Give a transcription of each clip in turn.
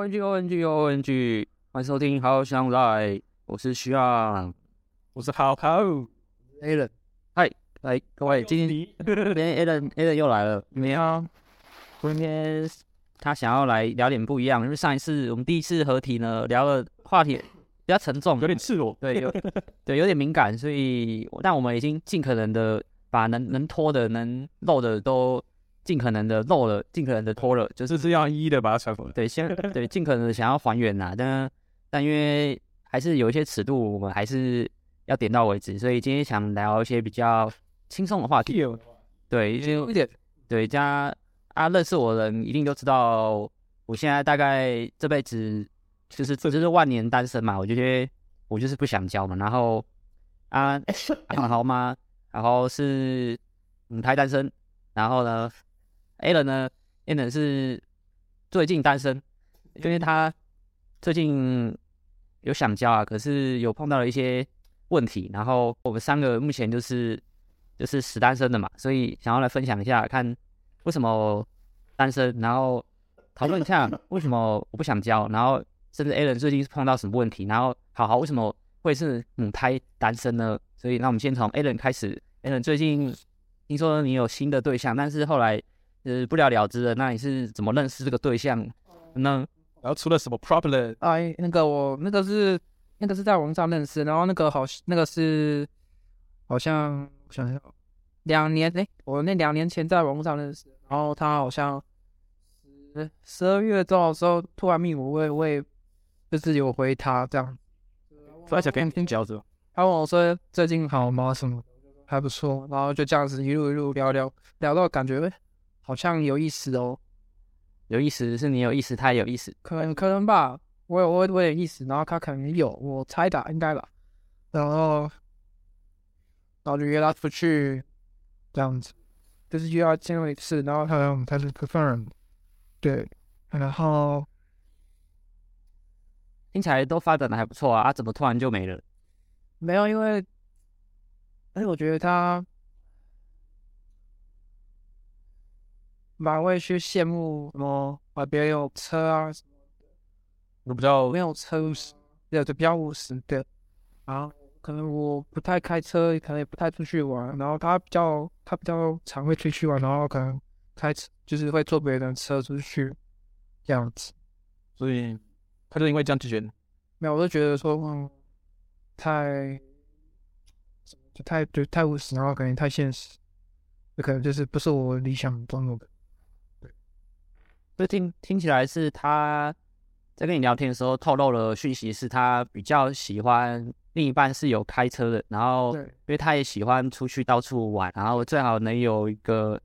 O N G O N G O N G，欢迎收听《好想来》，我是徐昂，我是好好 Alan，嗨，来各位，今天 今天 Alan Alan 又来了，你好，今天他想要来聊点不一样，因为上一次我们第一次合体呢，聊的话题比较沉重，有点赤裸，对，有对有点敏感，所以但我们已经尽可能的把能能拖的、能漏的都。尽可能的漏了，尽可能的拖了，就是这样一一的把它传回来。对，先 对，尽可能的想要还原呐，但但因为还是有一些尺度，我们还是要点到为止。所以今天想聊一些比较轻松的话题。对，因为对加啊，认识我的人一定都知道，我现在大概这辈子就是这就是万年单身嘛。我就觉得我就是不想交嘛。然后啊，好好吗？然后是母胎单身，然后呢？Alan 呢，Allen 是最近单身，因为他最近有想交啊，可是有碰到了一些问题。然后我们三个目前就是就是死单身的嘛，所以想要来分享一下，看为什么单身，然后讨论一下为什么我不想交，然后甚至 Allen 最近是碰到什么问题，然后好好为什么会是母胎单身呢？所以那我们先从 Allen 开始。，Allen 最近听说你有新的对象，但是后来。呃，不了了之了。那你是怎么认识这个对象？那然后出了什么 problem？哎，那个我那个是那个是在网上认识，然后那个好那个是好像我想想，两年哎，我那两年前在网上认识，然后他好像十十二月多的时候突然密我，我也我也就是有回他这样，而且跟你交着，他问我说最近好吗？什么还不错，然后就这样子一路一路聊聊聊到感觉。好像有意思哦，有意思是你有意思，他也有意思，可能可能吧，我有我我有意思，然后他可能有，我猜的应该吧，然后然后就约他出去，这样子，就是约他见过一次，然后他他是 confirm，对，然后听起来都发展的还不错啊，啊，怎么突然就没了？没有，因为，哎，我觉得他。蛮会去羡慕什么啊，别人有车啊什么的，我比较没有车务实，对，就比较务实的。然后可能我不太开车，可能也不太出去玩。然后他比较，他比较常会出去玩，然后可能开车就是会坐别人的车出去这样子。所以他就因为这样拒绝你？没有，我就觉得说，嗯，太，就太就太务实，然后感觉太现实，就可能就是不是我理想中的。所以听听起来是他在跟你聊天的时候透露了讯息，是他比较喜欢另一半是有开车的，然后因为他也喜欢出去到处玩，然后最好能有一个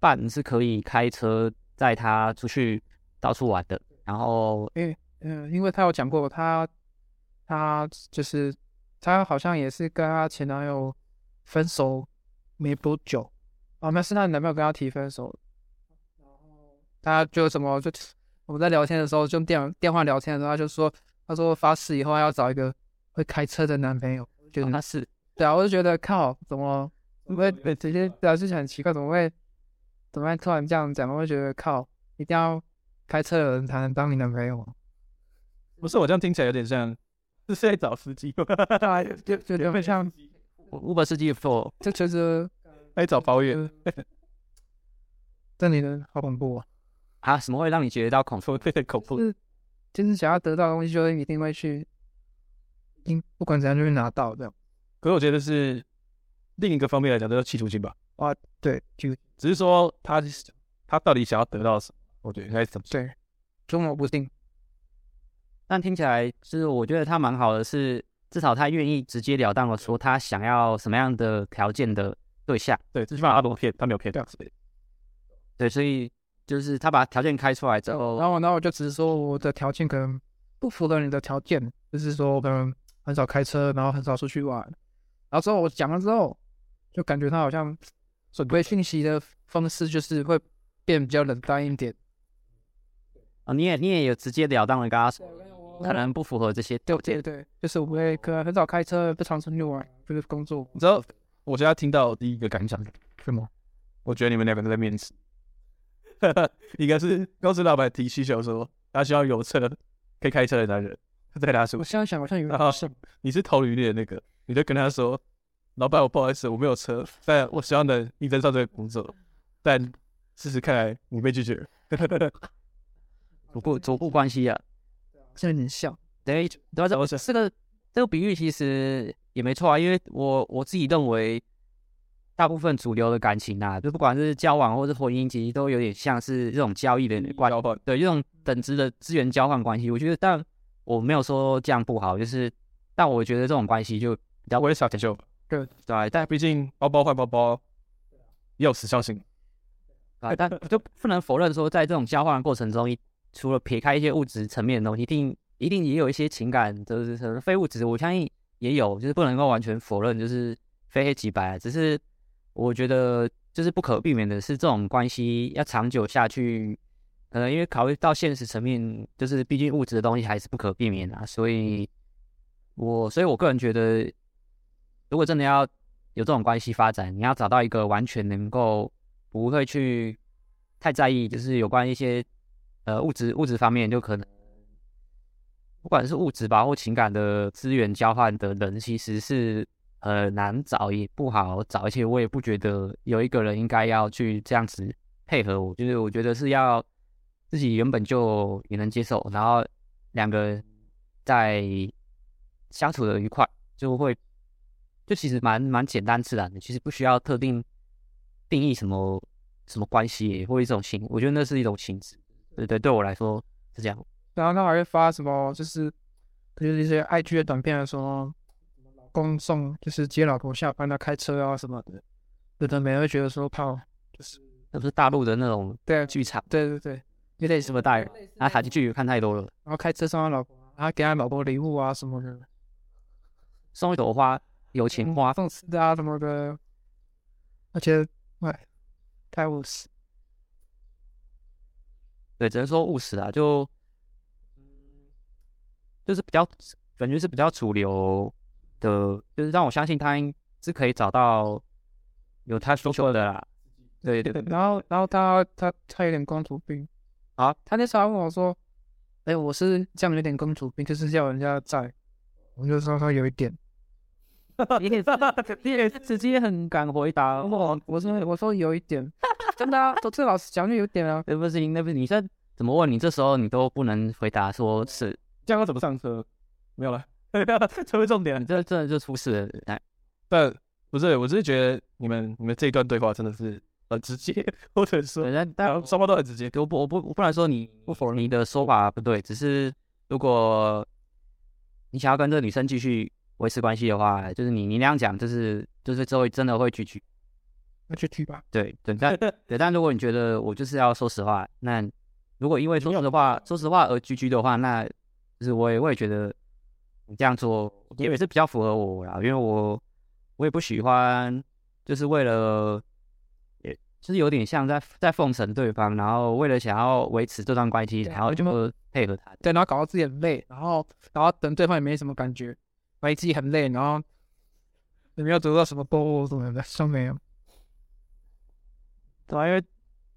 伴是可以开车载他出去到处玩的。然后，因为嗯，因为他有讲过，他他就是他好像也是跟他前男友分手没多久啊，那是他男朋友跟他提分手。他就什么就我们在聊天的时候，就电电话聊天的时候，他就说，他说发誓以后要找一个会开车的男朋友。觉得他是对啊，我就觉得靠，怎么怎么会直接表示很奇怪，怎么会怎么会突然这样讲？我会觉得靠，一定要开车的人才能当你男朋友。不是我这样听起来有点像是在找司机，就就有点像 Uber 司机不错，这其实在找包月。这里人好恐怖啊！啊，什么会让你觉得到恐怖？对 对，恐怖。就是，就是想要得到的东西，就一定会去，因不管怎样就会拿到这样。可是我觉得是另一个方面来讲，都是企图心吧。啊，对，就只是说他他到底想要得到什么？我觉得应该怎么？对，捉摸不定。但听起来是，我觉得他蛮好的，是至少他愿意直截了当的说他想要什么样的条件的对象。对，最起码他没有骗，他没有骗。对，所以。就是他把条件开出来之后，然后，然后我就只是说我的条件可能不符合你的条件，就是说我可能很少开车，然后很少出去玩。然后之后我讲了之后，就感觉他好像准备讯息的方式就是会变比较冷淡一点。啊、哦，你也你也有直截了当的跟他说，可能不符合这些。对对对，就是我会可能很少开车，不常出去玩，就是工作。你知道，我现在听到第一个感想是吗？我觉得你们两个都在面试。应该是公司老板提需求说，他需要有车可以开车的男人。他在他说，我现在想好像有点好像你是投履历的那个，你就跟他说，老板，我不好意思，我没有车，但我希望能应征上这个工作，但事实看来你被拒绝了。不过逐步关系啊，现在有点像。对，对啊，这这个这个比喻其实也没错啊，因为我我自己认为，大部分主流的感情啊，就不管是交往或是婚姻，其实都有点像是这种交易的关系，对，这种等值的资源交换关系。我觉得，但我没有说这样不好，就是，但我觉得这种关系就比较微小点就，对对，但毕竟包包换包包也有时效性啊，但就不能否认说，在这种交换的过程中，除了撇开一些物质层面的东西，一定。一定也有一些情感，就是什么非物质，我相信也有，就是不能够完全否认，就是非黑即白。只是我觉得，就是不可避免的是，这种关系要长久下去，可能因为考虑到现实层面，就是毕竟物质的东西还是不可避免啊。所以我，所以我个人觉得，如果真的要有这种关系发展，你要找到一个完全能够不会去太在意，就是有关一些呃物质物质方面，就可能。不管是物质吧或情感的资源交换的人，其实是很难找，也不好找，而且我也不觉得有一个人应该要去这样子配合我。就是我觉得是要自己原本就也能接受，然后两个人在相处的愉快，就会就其实蛮蛮简单自然的，其实不需要特定定义什么什么关系或一种情，我觉得那是一种情质。对对，对我来说是这样。然后他还会发什么，就是就是一些 IG 的短片的时候，公送就是接老婆下班，啊开车啊什么的，有的没人会觉得说靠，就是那不是大陆的那种对剧场，对对对，有点什么大人？啊，台剧看太多了，然后开车送他老婆，然后给他老婆礼物啊什么的，送一朵花，有钱花，送吃的啊什么的，而且哎，太务实，对，只能说务实啊，就。就是比较感觉是比较主流的，就是让我相信他是可以找到有他需求的啦。对对对，然后然后他他他有点公主病啊，他那时候问我说：“哎，我是这样有点公主病，就是叫人家在。”我就说他有一点，你 也你也直接很敢回答。我我说我说有一点，真的啊，都这老师讲就有点啊。那不行，那不是，你这怎么问你这时候你都不能回答说是。这样要怎么上车？没有了，车会重点，这真的就出事了。哎，但不是，我只是觉得你们你们这一段对话真的是很直接，或者说，但双方都很直接。我不我不我不能说你不否认你的说法不对，只是如果你想要跟这个女生继续维持关系的话，就是你你那样讲，就是就是之后真的会拒绝，那就拒吧。对对，但 对，但如果你觉得我就是要说实话，那如果因为说实话说实话而拒绝的话，那就是我也我也觉得你这样做也是比较符合我啦，因为我我也不喜欢，就是为了，也就是有点像在在奉承对方，然后为了想要维持这段关系，然后就配合他，对，然后搞到自己很累，然后然后等对方也没什么感觉，怀疑自己很累，然后也没有得到什么报复什么的，都没有。对啊，因为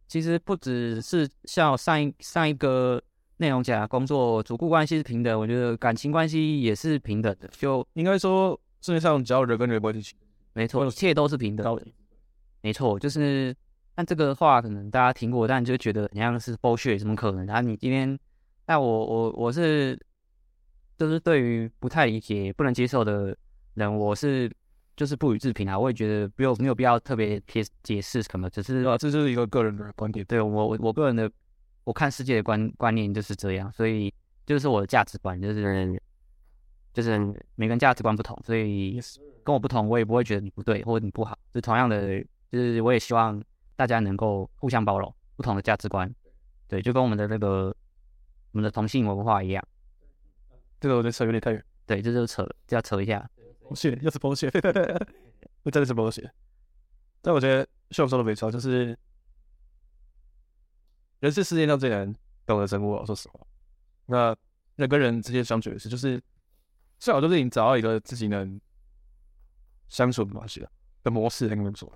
其实不只是像上一上一个。内容讲工作主顾关系是平等，我觉得感情关系也是平等的。就应该说世界上只要人跟人关系，没错，一切都是平等的。没错，就是但这个话可能大家听过，但就觉得你像是 bullshit，怎么可能？然后你今天，但我我我是就是对于不太理解、不能接受的人，我是就是不予置评啊。我也觉得没有没有必要特别解解释什么，只是啊，这就是一个个人的观点。对我我我个人的。我看世界的观观念就是这样，所以就是我的价值观，就是就是每个人价值观不同，所以跟我不同，我也不会觉得你不对或者你不好。就同样的，就是我也希望大家能够互相包容不同的价值观，对，就跟我们的那个我们的同性文化一样。这个我觉得扯有点太远，对，这就是扯，就要扯一下。剥削又是剥削，我真的是剥削。但我觉得秀说的没错，就是。人是世界上最难懂的生物哦，说实话。那人跟人之间相处也是，就是最好就是你找到一个自己能相处的模式的模式来跟他们说。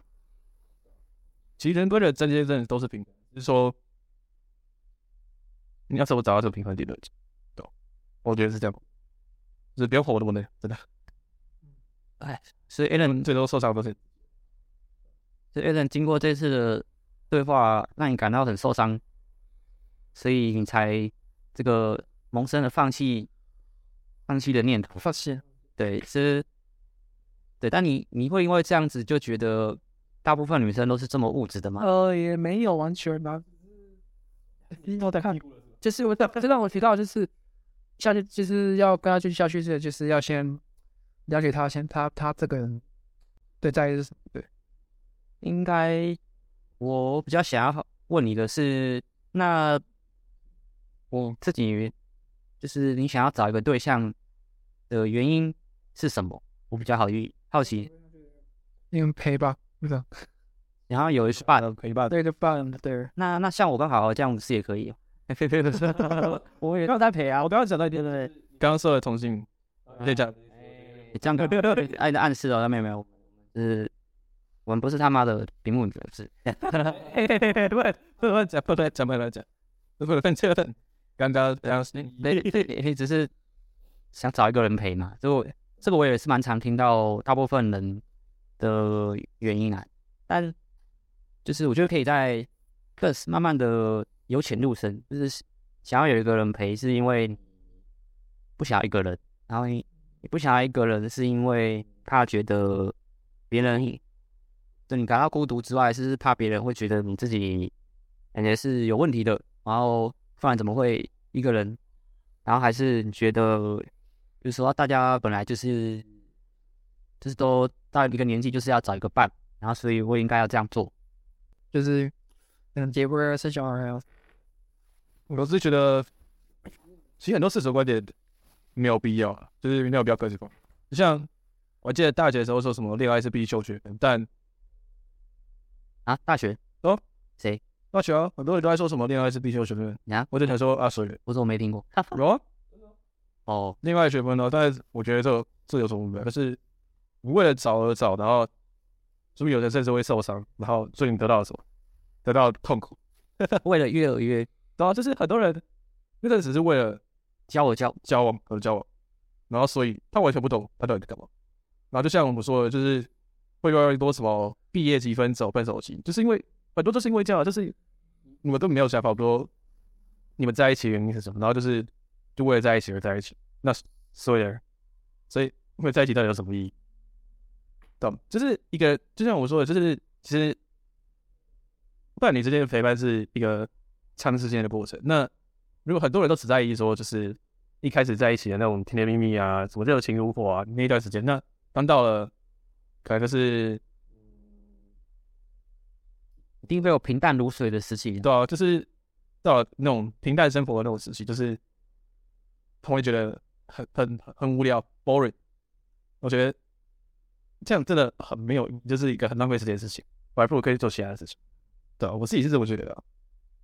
其实人跟人之间真的都是平等，就是说你要怎么找到这个平衡点的？懂，我觉得是这样，就是不要活那么累，真的。哎，所以 Alan 最多受伤都是，所以 Alan 经过这次的对话，让你感到很受伤，所以你才这个萌生了放弃、放弃的念头。放弃，对，是，对，但你你会因为这样子就觉得大部分女生都是这么物质的吗？呃，也没有完全吧。我再看，就是我这让我提到就是下去，就是要跟他继续下去，是就是要先。了解他先，他他这个人对在意是什么？对，应该我比较想要问你的是，那我自己就是你想要找一个对象的原因是什么？我比较好奇好奇，因为陪吧，是吧？然后有一伴陪伴，对，就伴对。那那像我刚好这样子也可以，我也刚在陪啊，我刚刚讲到一点对，刚刚说的同性，可以讲。这样。子，爱的暗示哦，没有没有，是，我们不是他妈的屏幕女，是，嘿嘿嘿嘿，不会不会讲不会讲。不会讲，不会分这个，刚刚这样子，对对，你只是想找一个人陪嘛，就这个我也是蛮常听到大部分人的原因啊，但就是我觉得可以在更慢慢的由浅入深，就是想要有一个人陪，是因为不想要一个人，然后你。你不想要一个人，是因为怕觉得别人对你感到孤独之外，是怕别人会觉得你自己感觉是有问题的，然后不然怎么会一个人？然后还是你觉得，有时候大家本来就是就是都到一个年纪就是要找一个伴，然后所以我应该要这样做，就是嗯结婚生小孩。我是觉得，其实很多世俗观点。没有必要啊，就是没有必要个性化。像我记得大学的时候说什么恋爱是必修学分，但啊，大学哦，谁？大学啊，很多人都在说什么恋爱是必修学分。啊，我就想说啊，谁？我怎么没听过？有啊，哦，恋爱学分呢？但是我觉得这这有什么不对？可是你为了找而找，然后是不是有人甚至会受伤？然后所以你得到了什么？得到痛苦。为了约而约，然后就是很多人那个只是为了。教我交交往而交往，然后所以他完全不懂他到底在干嘛。然后就像我们说的，就是会越来越多什么毕业即分走、分手期，就是因为很多就是因为这样，就是你们都没有想法说你们在一起原因是什么，然后就是就为了在一起而在一起。那所以，所以因为在一起到底有什么意义？懂？就是一个就像我说的，就是其实伴侣之间的陪伴是一个长时间的过程。那如果很多人都只在意说，就是一开始在一起的那种甜甜蜜蜜啊，什么热情如火啊，那一段时间，那当到了可能就是一定会有平淡如水的时期，对啊，就是到了那种平淡生活的那种时期，就是他会觉得很很很无聊，boring。我觉得这样真的很没有，就是一个很浪费时间的事情，我还不如可以做其他的事情。对啊，我自己是这么觉得的。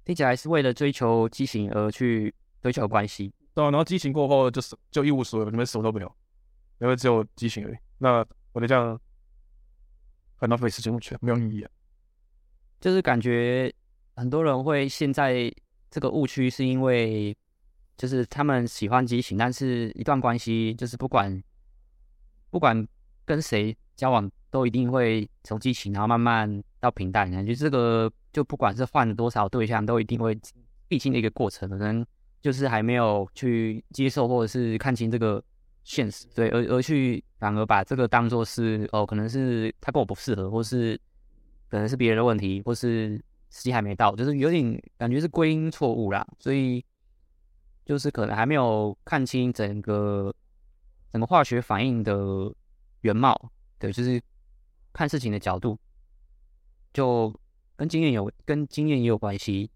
听起来是为了追求激情而去追求关系，对啊，然后激情过后就是就一无所有，你们什么都没有，因为只有激情而已。那我觉得这样很浪费时间，我觉得没有意义啊。就是感觉很多人会陷在这个误区，是因为就是他们喜欢激情，但是一段关系就是不管不管跟谁交往，都一定会从激情，然后慢慢到平淡，感觉这个。就不管是换了多少对象，都一定会必经的一个过程。可能就是还没有去接受，或者是看清这个现实，对，而而去反而把这个当做是哦，可能是他跟我不适合，或是可能是别人的问题，或是时机还没到，就是有点感觉是归因错误啦。所以就是可能还没有看清整个整个化学反应的原貌，对，就是看事情的角度就。跟经验有跟经验也有关系，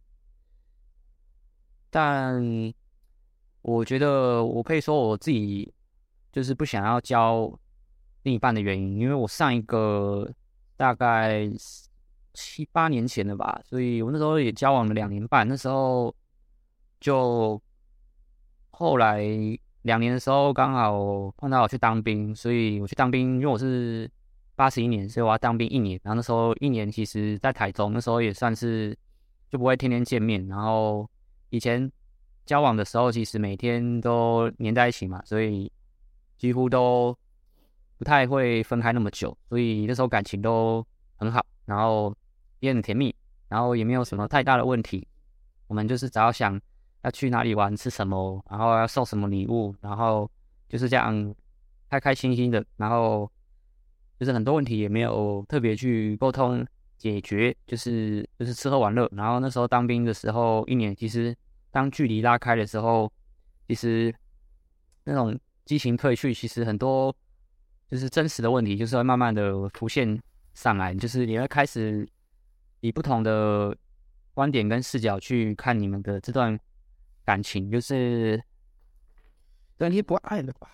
但我觉得我可以说我自己就是不想要教另一半的原因，因为我上一个大概七八年前了吧，所以我那时候也交往了两年半，那时候就后来两年的时候刚好碰到我去当兵，所以我去当兵，因为我是。八十一年，所以我要当兵一年。然后那时候一年，其实在台中，那时候也算是就不会天天见面。然后以前交往的时候，其实每天都黏在一起嘛，所以几乎都不太会分开那么久，所以那时候感情都很好，然后也很甜蜜，然后也没有什么太大的问题。我们就是只要想要去哪里玩、吃什么，然后要送什么礼物，然后就是这样开开心心的，然后就是很多问题也没有特别去沟通解决，就是就是吃喝玩乐。然后那时候当兵的时候，一年其实当距离拉开的时候，其实那种激情褪去，其实很多就是真实的问题，就是会慢慢的浮现上来，就是你会开始以不同的。观点跟视角去看你们的这段感情，就是，对，你不爱了吧？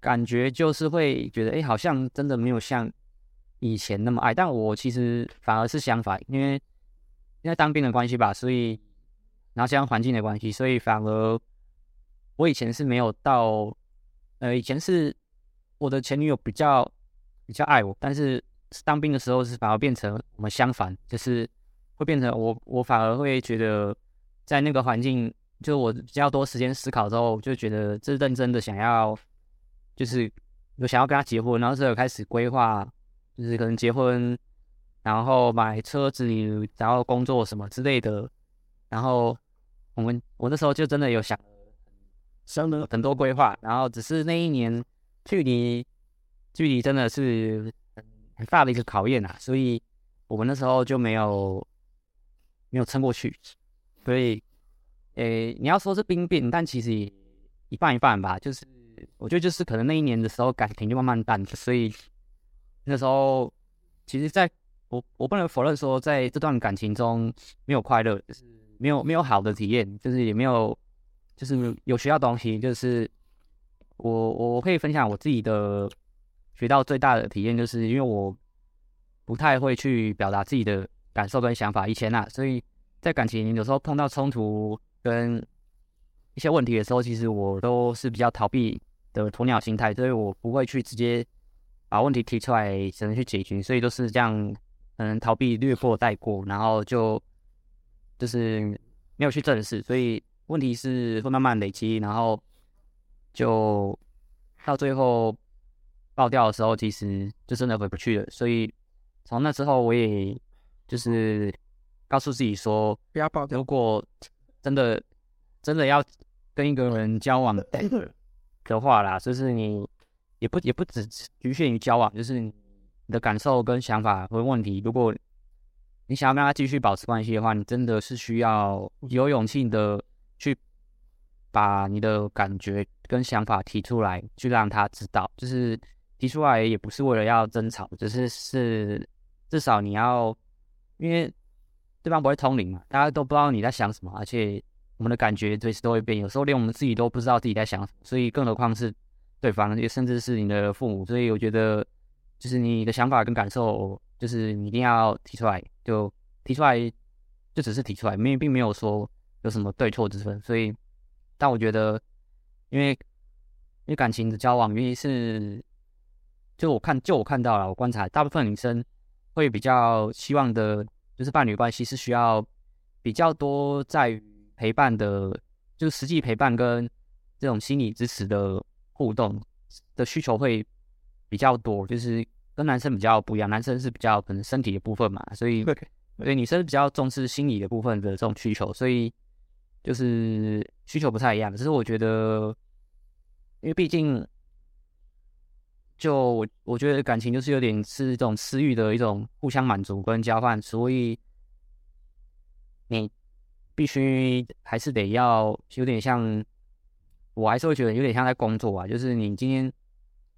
感觉就是会觉得，哎，好像真的没有像以前那么爱。但我其实反而是相反，因为因为当兵的关系吧，所以然后加上环境的关系，所以反而我以前是没有到，呃，以前是我的前女友比较比较爱我，但是当兵的时候是反而变成我们相反，就是。会变成我，我反而会觉得，在那个环境，就我比较多时间思考之后，就觉得这认真的想要，就是有想要跟他结婚，然后是有开始规划，就是可能结婚，然后买车子，然后工作什么之类的，然后我们我那时候就真的有想，生了很多规划，然后只是那一年距离距离真的是很大的一个考验啊，所以我们那时候就没有。没有撑过去，所以，诶，你要说是兵变，但其实一半一半吧。就是我觉得，就是可能那一年的时候感情就慢慢淡了，所以那时候，其实在我我不能否认说，在这段感情中没有快乐，是没有没有好的体验，就是也没有，就是有学到东西。就是我我可以分享我自己的学到最大的体验，就是因为我不太会去表达自己的。感受跟想法，以前啊，所以在感情有时候碰到冲突跟一些问题的时候，其实我都是比较逃避的鸵鸟心态，所以我不会去直接把问题提出来，只能去解决，所以都是这样，嗯逃避、略过、带过，然后就就是没有去正视，所以问题是会慢慢累积，然后就到最后爆掉的时候，其实就真的回不去了。所以从那之后，我也。就是告诉自己说，不要抱。如果真的真的要跟一个人交往的话啦，就是你也不也不只局限于交往，就是你的感受跟想法和问题。如果你想要跟他继续保持关系的话，你真的是需要有勇气的去把你的感觉跟想法提出来，去让他知道。就是提出来也不是为了要争吵，只是是至少你要。因为对方不会通灵嘛，大家都不知道你在想什么，而且我们的感觉随时都会变，有时候连我们自己都不知道自己在想什么，所以更何况是对方，也甚至是你的父母。所以我觉得，就是你的想法跟感受，就是你一定要提出来，就提出来，就只是提出来，没并没有说有什么对错之分。所以，但我觉得，因为因为感情的交往，原因是，就我看，就我看到了，我观察，大部分女生。会比较希望的，就是伴侣关系是需要比较多在于陪伴的，就是实际陪伴跟这种心理支持的互动的需求会比较多，就是跟男生比较不一样，男生是比较可能身体的部分嘛，所以所以女生比较重视心理的部分的这种需求，所以就是需求不太一样。只是我觉得，因为毕竟。就我我觉得感情就是有点是一种私欲的一种互相满足跟交换，所以你必须还是得要有点像，我还是会觉得有点像在工作啊。就是你今天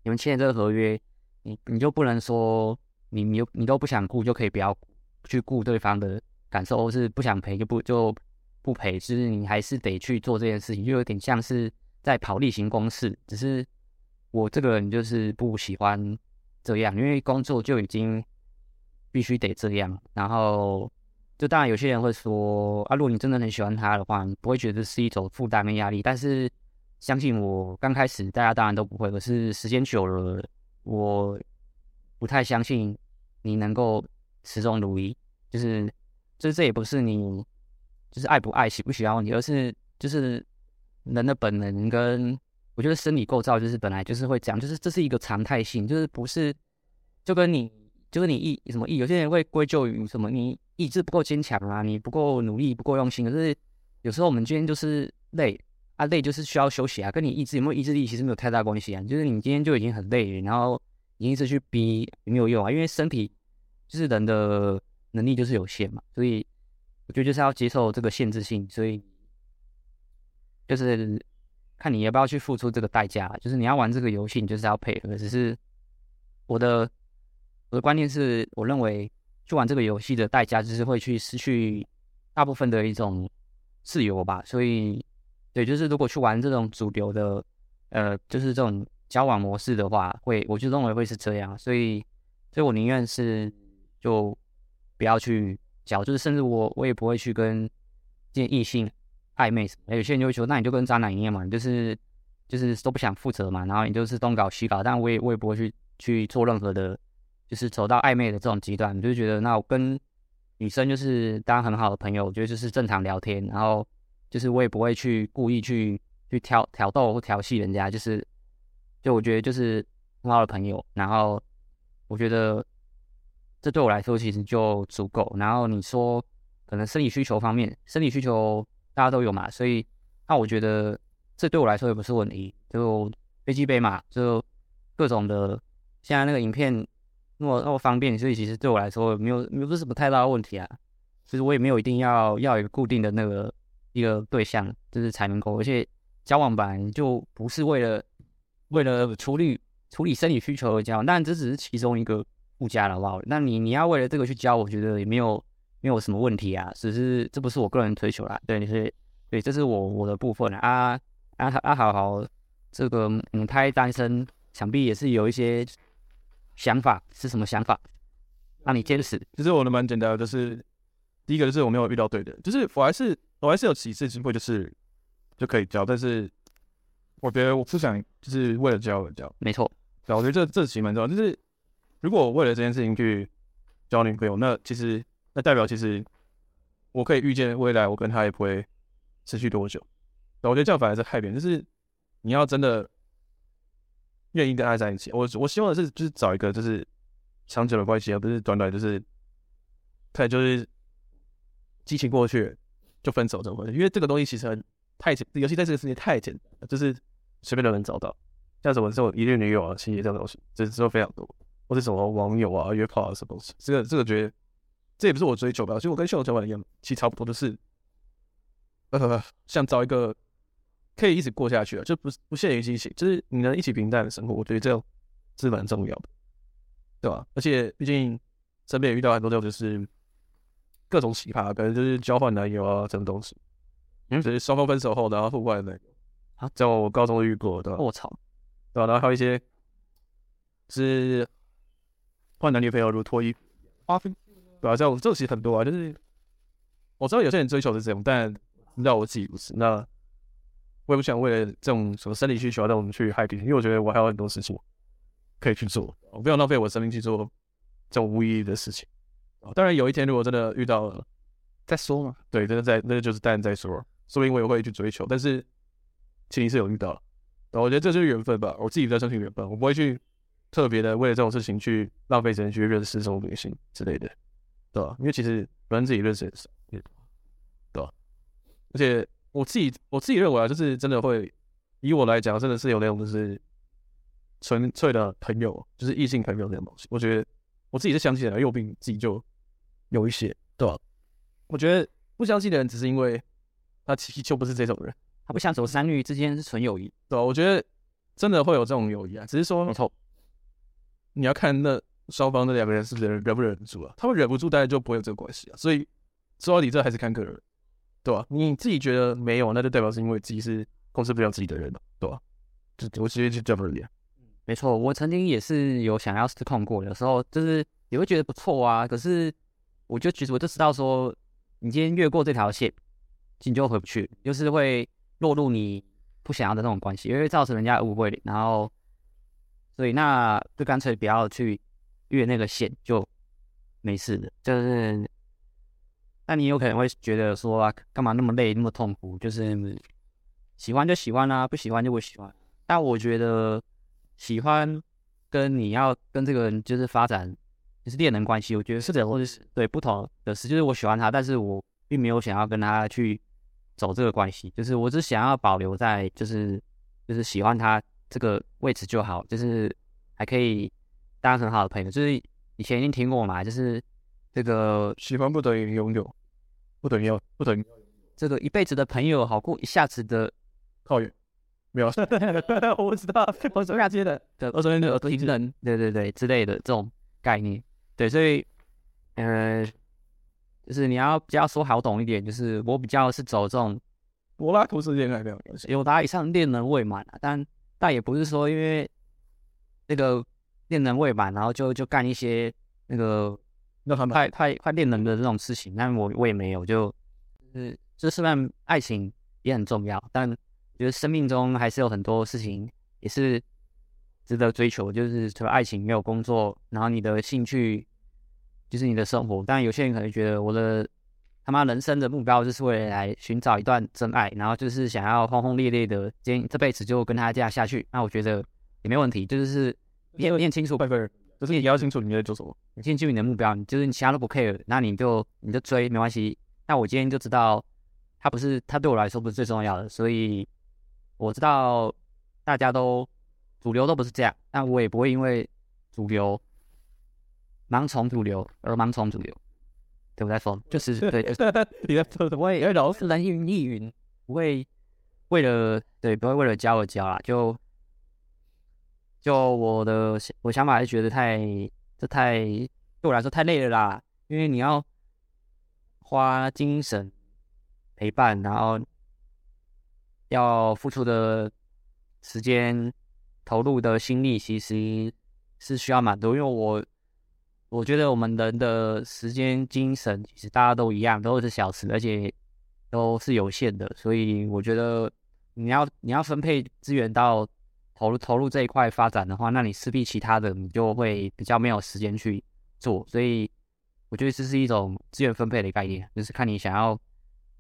你们签的这个合约，你你就不能说你你你都不想顾就可以不要去顾对方的感受，或是不想赔就不就不赔，就是你还是得去做这件事情，就有点像是在跑例行公事，只是。我这个人就是不喜欢这样，因为工作就已经必须得这样。然后，就当然有些人会说啊，如果你真的很喜欢他的话，你不会觉得是一种负担跟压力。但是，相信我，刚开始大家当然都不会。可是时间久了，我不太相信你能够始终如一。就是，这这也不是你就是爱不爱、喜不喜欢问题，而是就是人的本能跟我觉得生理构造就是本来就是会这样，就是这是一个常态性，就是不是就跟你就是你意什么意，有些人会归咎于什么你意志不够坚强啊，你不够努力不够用心，可是有时候我们今天就是累啊，累就是需要休息啊，跟你意志有没有意志力其实没有太大关系啊，就是你今天就已经很累，然后你一直去逼也没有用啊，因为身体就是人的能力就是有限嘛，所以我觉得就是要接受这个限制性，所以就是看你要不要去付出这个代价，就是你要玩这个游戏，你就是要配合。只是我的我的观念是，我认为去玩这个游戏的代价就是会去失去大部分的一种自由吧，所以。对，就是如果去玩这种主流的，呃，就是这种交往模式的话，会，我就认为会是这样，所以，所以我宁愿是就不要去交，就是甚至我我也不会去跟这些异性暧昧什么。有些人就会说，那你就跟渣男一样嘛，你就是就是都不想负责嘛，然后你就是东搞西搞，但我也我也不会去去做任何的，就是走到暧昧的这种极端，就觉得那我跟女生就是当很好的朋友，我觉得就是正常聊天，然后。就是我也不会去故意去去挑挑逗或调戏人家，就是就我觉得就是很好的朋友，然后我觉得这对我来说其实就足够。然后你说可能生理需求方面，生理需求大家都有嘛，所以那我觉得这对我来说也不是问题。就飞机杯嘛，就各种的，现在那个影片那么那么方便，所以其实对我来说没有没有什么太大的问题啊。其实我也没有一定要要一个固定的那个。一个对象就是才能够，而且交往本来就不是为了为了处理处理生理需求而交往，但这只是其中一个附加的，好不好？那你你要为了这个去交，我觉得也没有没有什么问题啊，只是这不是我个人追求啦，对，所以对，这是我我的部分啊啊啊，啊好好，这个母胎单身，想必也是有一些想法，是什么想法？让你坚持？其实我的蛮简单的，就是第一个就是我没有遇到对的，就是我还是。我还是有几次机会，就是就可以交，但是我觉得我不想就是为了交而交。没错，对，我觉得这这其实蛮重要。就是如果我为了这件事情去交女朋友，那其实那代表其实我可以预见未来我跟他也不会持续多久。那，我觉得这样反而是害别人。就是你要真的愿意跟他在一起，我我希望的是就是找一个就是长久的关系，而不是短短就是看就是激情过去。就分手这种关系，因为这个东西其实太简，尤其在这个世界太简单了，就是随便都能找到。像什么这种一日女友啊、情侣这种东西，这之后非常多，或者什么网友啊、约炮啊什么东西。这个这个觉得这也不是我追求吧，其实我跟秀秀交往一样，其实差不多，就是呃想找一个可以一直过下去的，就不不限于激情，就是你能一起平淡的生活，我觉得这样是蛮重要的，对吧？而且毕竟身边也遇到很多这种就是。各种奇葩，可能就是交换男友啊，这种东西。嗯，就是双方分手后，然后互换男友。啊，在我高中遇过的。我操，对吧？然后还有一些是换男女朋友如脱衣花费，对啊，这种这种其实很多啊。就是我知道有些人追求是这种，但你知道我自己不是。那我也不想为了这种什么生理需求让我们去害别人，因为我觉得我还有很多事情可以去做，我不想浪费我生命去做这种无意义的事情。当然，有一天如果真的遇到了，再说嘛。对，真的在，那就是当然再说，说不定我也会去追求。但是前提是有遇到了，我觉得这就是缘分吧。我自己比较相信缘分，我不会去特别的为了这种事情去浪费时间去认识这种女性之类的，对吧？因为其实本身自己认识也少，对吧？而且我自己我自己认为啊，就是真的会以我来讲，真的是有那种就是纯粹的朋友，就是异性朋友那种东西。我觉得我自己是相信的，因为我并自己就。有一些，对吧？我觉得不相信的人，只是因为他其实就不是这种人，他不像走三绿之间是纯友谊，对吧？我觉得真的会有这种友谊啊，只是说，你要看那双方那两个人是不是忍忍不忍得住啊？他们忍不住，大家就不会有这个关系啊。所以说到底，这还是看个人，对吧？你自己觉得没有，那就代表是因为自己是控制不了自己的人了，对吧？就我直接就这么理。没错，我曾经也是有想要失控过，有时候就是也会觉得不错啊，可是。我就其实我就知道说，你今天越过这条线，你就回不去，就是会落入你不想要的那种关系，因为造成人家误会，然后，所以那就干脆不要去越那个线，就没事的。就是那你有可能会觉得说啊，干嘛那么累，那么痛苦？就是喜欢就喜欢啦、啊，不喜欢就不喜欢。但我觉得喜欢跟你要跟这个人就是发展就是恋人关系，我觉得是的，或者是对不同的事，就是我喜欢他，但是我并没有想要跟他去走这个关系，就是我只想要保留在就是就是喜欢他这个位置就好，就是还可以当很好的朋友。就是以前已经听过嘛，就是。这个喜欢不等于拥有，不等于要，不等于这个一辈子的朋友好过一下子的靠远，没有，我不知道，我昨天接的，对，我昨天的耳朵听人，对对对之类的这种概念，对，所以，呃，就是你要比较说好懂一点，就是我比较是走这种柏拉图式恋爱的，有达以上恋人未满啊，但但也不是说因为那个恋人未满，然后就就干一些那个。那很太太快恋人的这种事情，但我我也没有，就就是这虽然爱情也很重要，但觉得生命中还是有很多事情也是值得追求，就是除了爱情没有工作，然后你的兴趣就是你的生活。但有些人可能觉得我的他妈人生的目标就是为了来寻找一段真爱，然后就是想要轰轰烈烈的今这辈子就跟他这样下去。那我觉得也没问题，就是念念清楚。就是你要清楚你在做什么，你清楚你的目标，你就是你其他都不 care，那你就你就追没关系。那我今天就知道，他不是他对我来说不是最重要的，所以我知道大家都主流都不是这样，那我也不会因为主流盲从主流而盲从主流。对，我在说，就是对，你在说什么？我也老是人云亦云，不会为了对，不会为了教而教啦，就。就我的我想法是觉得太这太对我来说太累了啦，因为你要花精神陪伴，然后要付出的时间、投入的心力，其实是需要蛮多。因为我我觉得我们人的时间、精神其实大家都一样，都是小时，而且都是有限的，所以我觉得你要你要分配资源到。投入投入这一块发展的话，那你势必其他的你就会比较没有时间去做，所以我觉得这是一种资源分配的概念，就是看你想要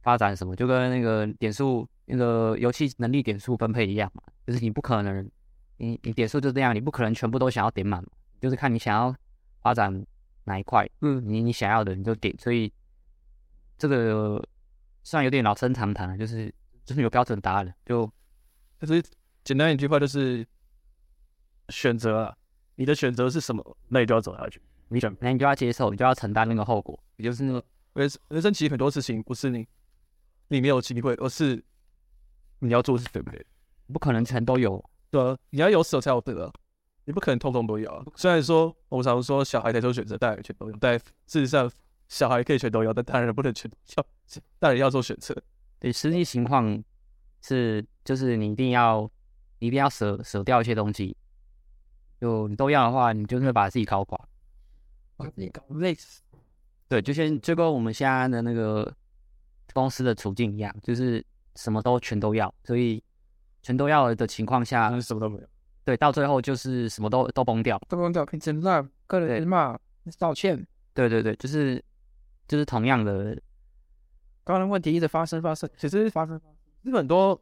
发展什么，就跟那个点数那个游戏能力点数分配一样嘛，就是你不可能你你点数就这样，你不可能全部都想要点满，就是看你想要发展哪一块，嗯，你你想要的你就点，所以这个虽然有点老生常谈了，就是就是有标准答案的，就就是。简单一句话就是选择啊，你的选择是什么，那你就要走下去。你选，那你就要接受，你就要承担那个后果。也就是那个人人生其实很多事情不是你你没有机会，而是你要做是对不对？不可能全都有，对啊，你要有舍才有得，你不可能通通都有。虽然说我们常说小孩才做选择，大人全都有，但事实上小孩可以全都有，但大人不能全要，大人要做选择。对，实际情况是就是你一定要。你一定要舍舍掉一些东西，就你都要的话，你就是会把自己搞垮，把自己搞累死。对，就像就跟我们现在的那个公司的处境一样，就是什么都全都要，所以全都要的情况下，什么都没有。对，到最后就是什么都都崩掉，都崩掉，变成烂，个人骂道歉。对对对，就是就是同样的，刚刚的问题一直发生发生，其实发生发生，日本多。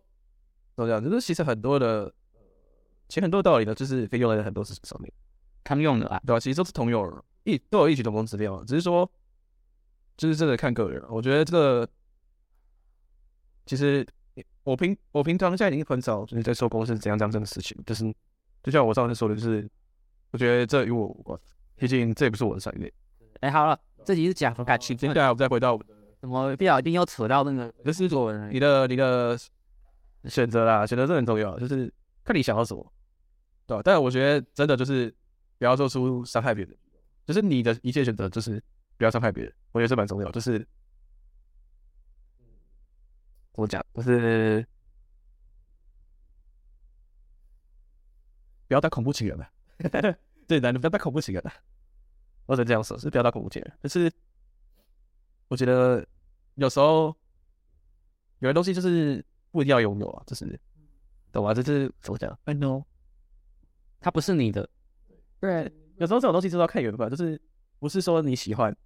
都这样，就是其实很多的，其实很多道理呢，就是可以用在很多事情上面，通用的啊，对吧？其实都是通用的，一都有异曲同工之妙，只是说，就是真的看个人。我觉得这个，其实我平我平常现在已经很少就是在说公司怎样这样这个事情，就是就像我上次说的，就是我觉得这与我无关，毕竟这也不是我的产业。哎，好了，这集是讲感情，接下来我们再回到我们的，怎么必要一定要扯到那个，就是说你的你的。选择啦，选择是很重要，就是看你想要什么，对吧？但我觉得真的就是不要做出伤害别人，就是你的一切选择就是不要伤害别人，我觉得这蛮重要。就是怎么讲，就是不要当恐怖情人了。对，男的不要当恐怖情人了。或者这样说，是不要当恐怖情人。但是我觉得有时候有些东西就是。不一定要拥有啊，这是懂吗？这是怎么讲？I know，它不是你的。对，有时候这种东西就是要看缘分，就是不是说你喜欢、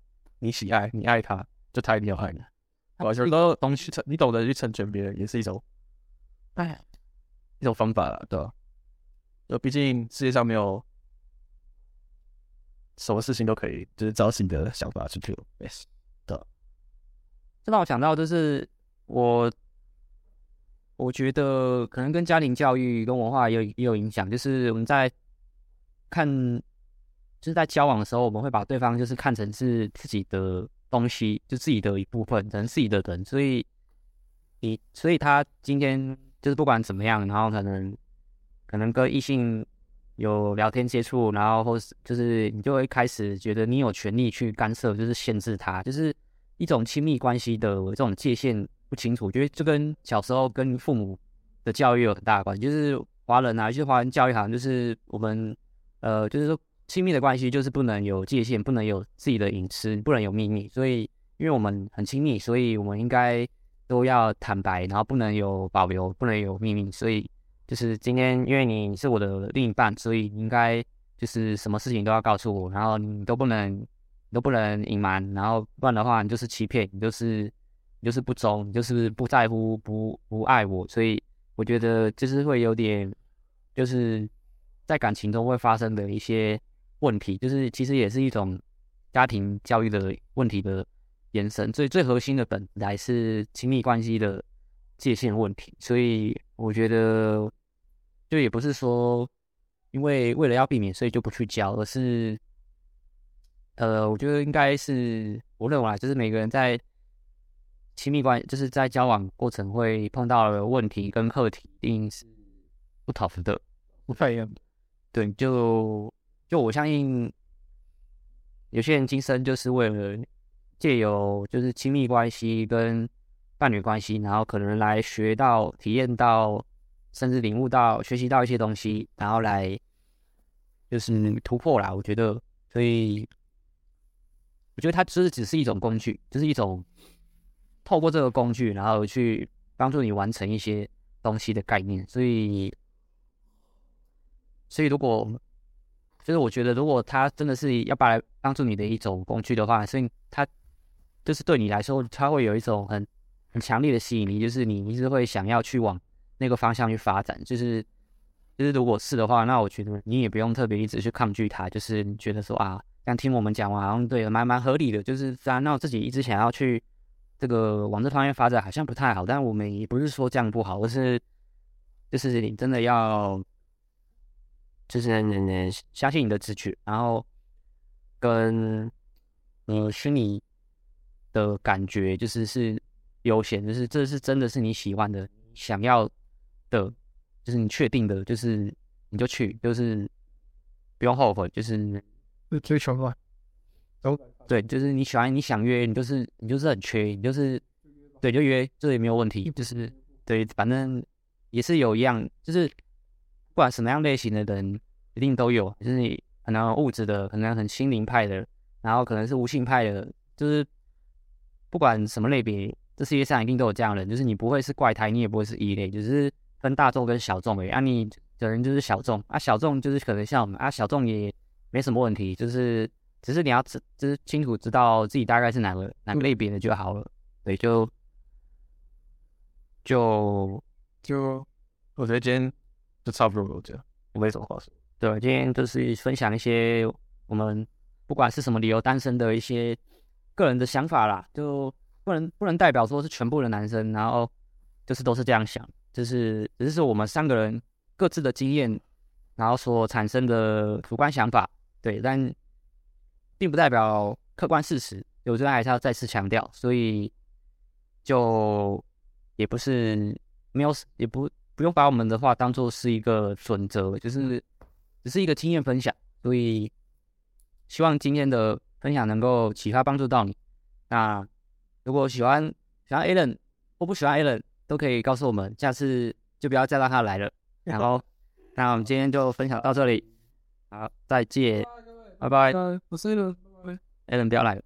你喜爱、你爱他，就他一定要爱你。有时候东西成，你懂得去成全别人，也是一种，哎，一种方法了，对吧？就毕竟世界上没有什么事情都可以，就是照自己的想法去做。Yes，对。这让我想到，就是我，我觉得可能跟家庭教育跟文化也有也有影响，就是我们在看，就是在交往的时候，我们会把对方就是看成是自己的。东西就自己的一部分，可能自己的人，所以你，所以他今天就是不管怎么样，然后可能可能跟异性有聊天接触，然后或是就是你就会开始觉得你有权利去干涉，就是限制他，就是一种亲密关系的这种界限不清楚，我觉得这跟小时候跟父母的教育有很大的关系，就是华人啊，就是华人教育好像就是我们呃，就是说。亲密的关系就是不能有界限，不能有自己的隐私，不能有秘密。所以，因为我们很亲密，所以我们应该都要坦白，然后不能有保留，不能有秘密。所以，就是今天因为你是我的另一半，所以应该就是什么事情都要告诉我，然后你都不能，都不能隐瞒，然后不然的话，你就是欺骗，你就是你就是不忠，你就是不在乎，不不爱我。所以，我觉得就是会有点，就是在感情中会发生的一些。问题就是，其实也是一种家庭教育的问题的延伸。最最核心的本来是亲密关系的界限问题。所以我觉得，就也不是说因为为了要避免，所以就不去教，而是，呃，我觉得应该是我认为，就是每个人在亲密关系，就是在交往过程会碰到的问题跟课题，一定是不同的，不太一样。对，就。就我相信，有些人今生就是为了借由就是亲密关系跟伴侣关系，然后可能来学到、体验到，甚至领悟到、学习到一些东西，然后来就是突破啦。我觉得，所以我觉得它只是只是一种工具，就是一种透过这个工具，然后去帮助你完成一些东西的概念。所以，所以如果就是我觉得，如果他真的是要把来帮助你的一种工具的话，所以他就是对你来说，他会有一种很很强烈的吸引力，就是你一直会想要去往那个方向去发展。就是就是如果是的话，那我觉得你也不用特别一直去抗拒他，就是你觉得说啊，像听我们讲完，好像对，蛮蛮合理的。就是虽然那我自己一直想要去这个往这方面发展，好像不太好，但我们也不是说这样不好，而是就是你真的要。就是相信你的直觉，然后跟呃虚拟的感觉，就是是优先，就是这是真的是你喜欢的、想要的，就是你确定的，就是你就去，就是不用后悔，就是追求嘛。对，就是你喜欢，你想约，你就是你就是很缺，你就是对就约，这也没有问题，就是对，反正也是有一样，就是。不管什么样类型的人，一定都有，就是你可能物质的，可能很心灵派的，然后可能是无性派的，就是不管什么类别，这世界上一定都有这样的人，就是你不会是怪胎，你也不会是异类，就是分大众跟小众而已。啊，你的人就是小众啊，小众就是可能像我们啊，小众也没什么问题，就是只是你要知，就是清楚知道自己大概是哪个哪个类别的就好了。对，就就就我觉得今天。就差不多，我觉得我没什么话说。对，今天就是分享一些我们不管是什么理由单身的一些个人的想法啦，就不能不能代表说是全部的男生，然后就是都是这样想，就是只是我们三个人各自的经验，然后所产生的主观想法，对，但并不代表客观事实。我觉得还是要再次强调，所以就也不是没有，也不。不用把我们的话当做是一个准则，就是只是一个经验分享，所以希望今天的分享能够启发帮助到你。那如果喜欢喜欢 Allen，或不喜欢 Allen，都可以告诉我们，下次就不要再让他来了。然后，那我们今天就分享到这里，好，再见，拜拜。我是 Alan，Alan 不要来了。